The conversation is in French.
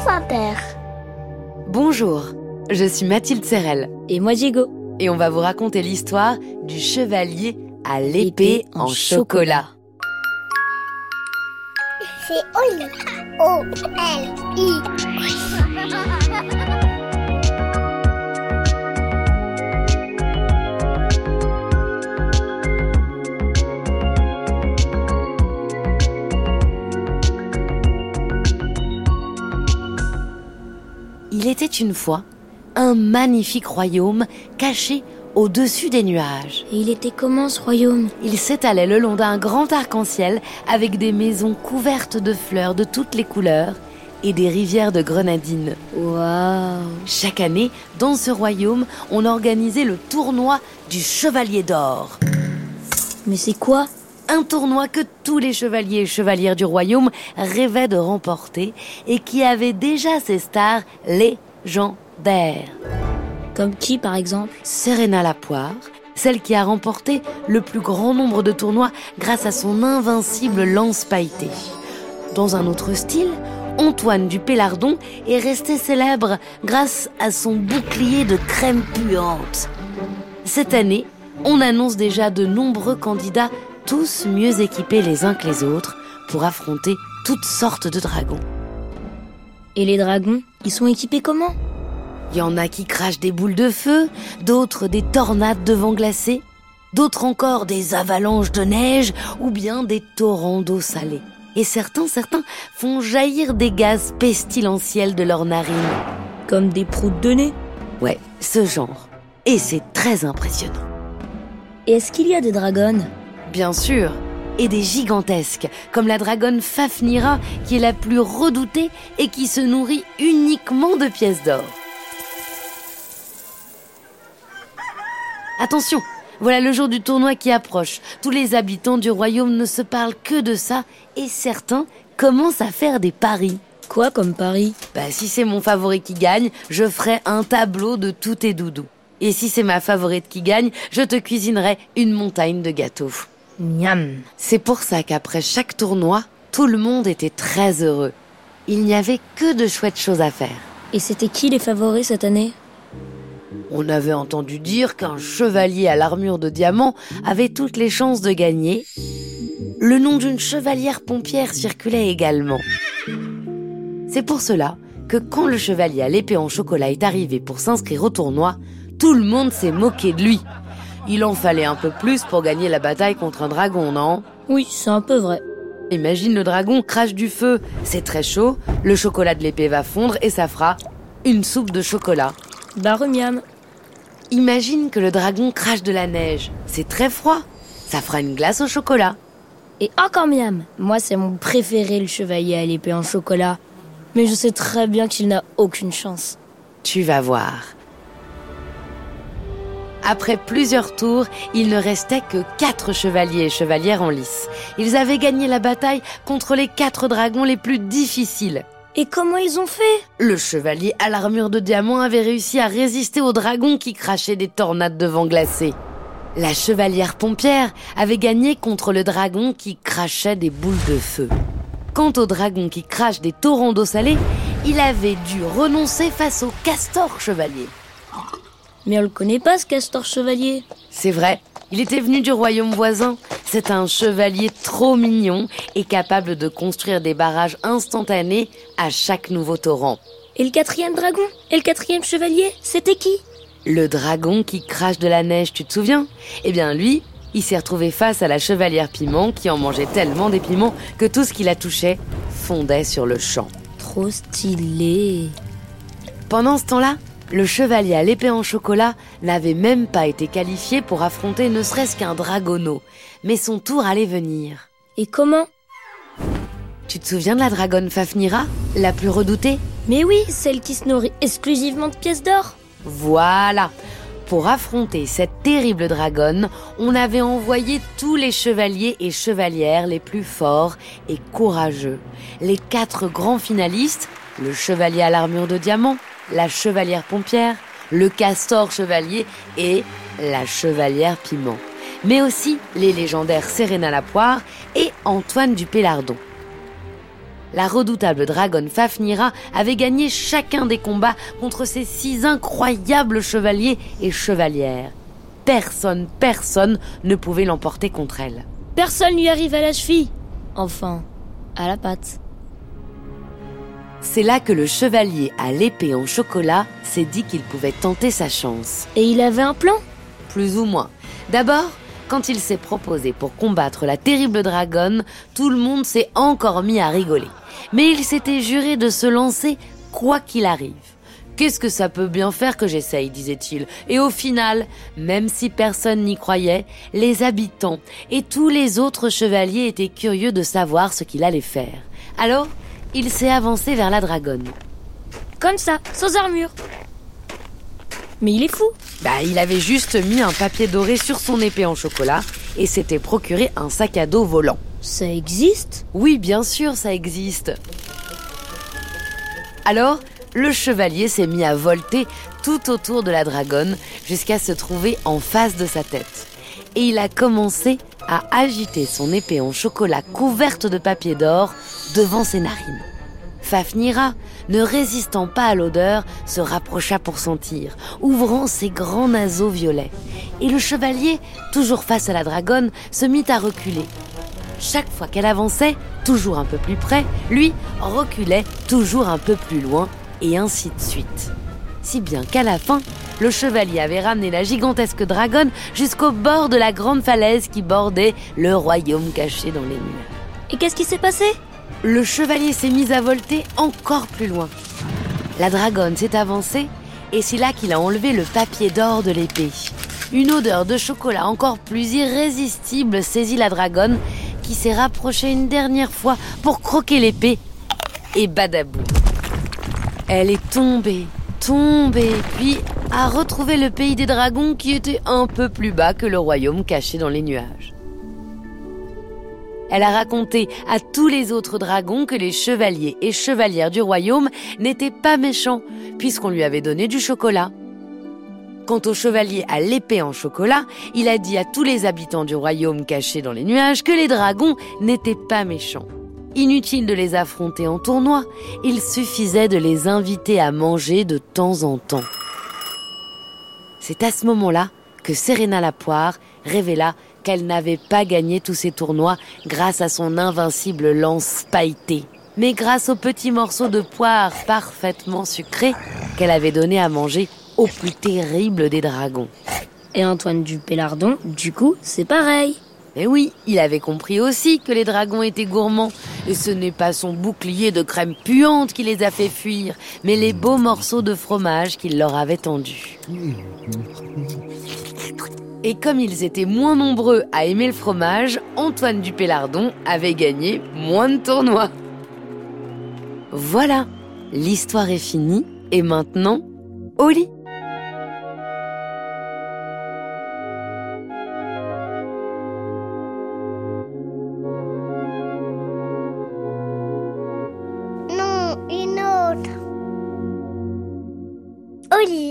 France Inter. Bonjour, je suis Mathilde Serrel Et moi, Diego. et on va vous raconter l'histoire du chevalier à l'épée en chocolat. C'est Oli. O-L-I. Il était une fois un magnifique royaume caché au-dessus des nuages. Et il était comment ce royaume? Il s'étalait le long d'un grand arc-en-ciel avec des maisons couvertes de fleurs de toutes les couleurs et des rivières de grenadines. Waouh Chaque année, dans ce royaume, on organisait le tournoi du chevalier d'or. Mais c'est quoi? Un tournoi que tous les chevaliers et chevalières du royaume rêvaient de remporter et qui avait déjà ses stars légendaires. Comme qui, par exemple? Serena Lapoire, celle qui a remporté le plus grand nombre de tournois grâce à son invincible lance pailletée. Dans un autre style, Antoine du Pélardon est resté célèbre grâce à son bouclier de crème puante. Cette année, on annonce déjà de nombreux candidats, tous mieux équipés les uns que les autres, pour affronter toutes sortes de dragons. Et les dragons, ils sont équipés comment? Il y en a qui crachent des boules de feu, d'autres des tornades de vent glacé, d'autres encore des avalanches de neige ou bien des torrents d'eau salée. Et certains, certains font jaillir des gaz pestilentiels de leurs narines. Comme des proutes de nez? Ouais, ce genre. Et c'est très impressionnant. Et est-ce qu'il y a des dragons? Bien sûr. Et des gigantesques, comme la dragonne Fafnira, qui est la plus redoutée et qui se nourrit uniquement de pièces d'or. Attention, voilà le jour du tournoi qui approche. Tous les habitants du royaume ne se parlent que de ça et certains commencent à faire des paris. Quoi comme Paris? Bah, si c'est mon favori qui gagne, je ferai un tableau de tous tes doudous. Et si c'est ma favorite qui gagne, je te cuisinerai une montagne de gâteaux. Miam C'est pour ça qu'après chaque tournoi, tout le monde était très heureux. Il n'y avait que de chouettes choses à faire. Et c'était qui les favoris cette année? On avait entendu dire qu'un chevalier à l'armure de diamant avait toutes les chances de gagner. Le nom d'une chevalière pompière circulait également. C'est pour cela que quand le chevalier à l'épée en chocolat est arrivé pour s'inscrire au tournoi, tout le monde s'est moqué de lui. Il en fallait un peu plus pour gagner la bataille contre un dragon, non? Oui, c'est un peu vrai. Imagine le dragon crache du feu. C'est très chaud, le chocolat de l'épée va fondre et ça fera une soupe de chocolat. Barre miam Imagine que le dragon crache de la neige. C'est très froid. Ça fera une glace au chocolat. Et encore miam Moi, c'est mon préféré, le chevalier à l'épée en chocolat. Mais je sais très bien qu'il n'a aucune chance. Tu vas voir. Après plusieurs tours, il ne restait que quatre chevaliers et chevalières en lice. Ils avaient gagné la bataille contre les quatre dragons les plus difficiles. Et comment ils ont fait? Le chevalier à l'armure de diamant avait réussi à résister aux dragons qui crachaient des tornades de vent glacé. La chevalière pompière avait gagné contre le dragon qui crachait des boules de feu. Quant au dragon qui crache des torrents d'eau salée, il avait dû renoncer face au castor chevalier. Mais on le connaît pas, ce castor chevalier. C'est vrai, il était venu du royaume voisin. C'est un chevalier trop mignon et capable de construire des barrages instantanés à chaque nouveau torrent. Et le quatrième dragon? Et le quatrième chevalier? C'était qui? Le dragon qui crache de la neige, tu te souviens? Eh bien lui, il s'est retrouvé face à la chevalière piment qui en mangeait tellement des piments que tout ce qui la touchait fondait sur le champ. Trop stylé. Pendant ce temps-là, le chevalier à l'épée en chocolat n'avait même pas été qualifié pour affronter ne serait-ce qu'un dragonneau, mais son tour allait venir. Et comment? Tu te souviens de la dragonne Fafnira, la plus redoutée? Mais oui, celle qui se nourrit exclusivement de pièces d'or. Voilà. Pour affronter cette terrible dragonne, on avait envoyé tous les chevaliers et chevalières les plus forts et courageux. Les quatre grands finalistes, le chevalier à l'armure de diamant, la chevalière pompière, le castor chevalier et la chevalière piment. Mais aussi les légendaires Serena Lapoire et Antoine du Pélardon. la redoutable dragonne Fafnira avait gagné chacun des combats contre ces six incroyables chevaliers et chevalières. Personne, personne ne pouvait l'emporter contre elle. Personne lui arrive à la cheville. Enfin, à la patte. C'est là que le chevalier à l'épée en chocolat s'est dit qu'il pouvait tenter sa chance. Et il avait un plan? Plus ou moins. D'abord, quand il s'est proposé pour combattre la terrible dragonne, tout le monde s'est encore mis à rigoler. Mais il s'était juré de se lancer quoi qu'il arrive. Qu'est-ce que ça peut bien faire que j'essaye, disait-il. Et au final, même si personne n'y croyait, les habitants et tous les autres chevaliers étaient curieux de savoir ce qu'il allait faire. Alors, il s'est avancé vers la dragonne. Comme ça, sans armure. Mais il est fou. Bah, il avait juste mis un papier doré sur son épée en chocolat et s'était procuré un sac à dos volant. Ça existe? Oui, bien sûr, ça existe. Alors, le chevalier s'est mis à volter tout autour de la dragonne jusqu'à se trouver en face de sa tête. Et il a commencé à agiter son épée en chocolat couverte de papier d'or devant ses narines. Fafnira, ne résistant pas à l'odeur, se rapprocha pour sentir, ouvrant ses grands naseaux violets. Et le chevalier, toujours face à la dragonne, se mit à reculer. Chaque fois qu'elle avançait, toujours un peu plus près, lui reculait toujours un peu plus loin, et ainsi de suite. Si bien qu'à la fin, le chevalier avait ramené la gigantesque dragonne jusqu'au bord de la grande falaise qui bordait le royaume caché dans les murs. Et qu'est-ce qui s'est passé? Le chevalier s'est mis à volter encore plus loin. La dragonne s'est avancée et c'est là qu'il a enlevé le papier d'or de l'épée. Une odeur de chocolat encore plus irrésistible saisit la dragonne qui s'est rapprochée une dernière fois pour croquer l'épée et badabou. Elle est tombée, tombée, puis a retrouvé le pays des dragons qui était un peu plus bas que le royaume caché dans les nuages. Elle a raconté à tous les autres dragons que les chevaliers et chevalières du royaume n'étaient pas méchants, puisqu'on lui avait donné du chocolat. Quant au chevalier à l'épée en chocolat, il a dit à tous les habitants du royaume caché dans les nuages que les dragons n'étaient pas méchants. Inutile de les affronter en tournoi, il suffisait de les inviter à manger de temps en temps. C'est à ce moment-là que Serena la poire révéla qu'elle n'avait pas gagné tous ces tournois grâce à son invincible lance pailletée, mais grâce aux petits morceaux de poire parfaitement sucrés qu'elle avait donné à manger au plus terrible des dragons. Et Antoine du Pélardon, du coup, c'est pareil. Mais oui, il avait compris aussi que les dragons étaient gourmands. Et ce n'est pas son bouclier de crème puante qui les a fait fuir, mais les beaux morceaux de fromage qu'il leur avait tendus. Et comme ils étaient moins nombreux à aimer le fromage, Antoine du Pélardon avait gagné moins de tournois. Voilà, l'histoire est finie, et maintenant, au lit.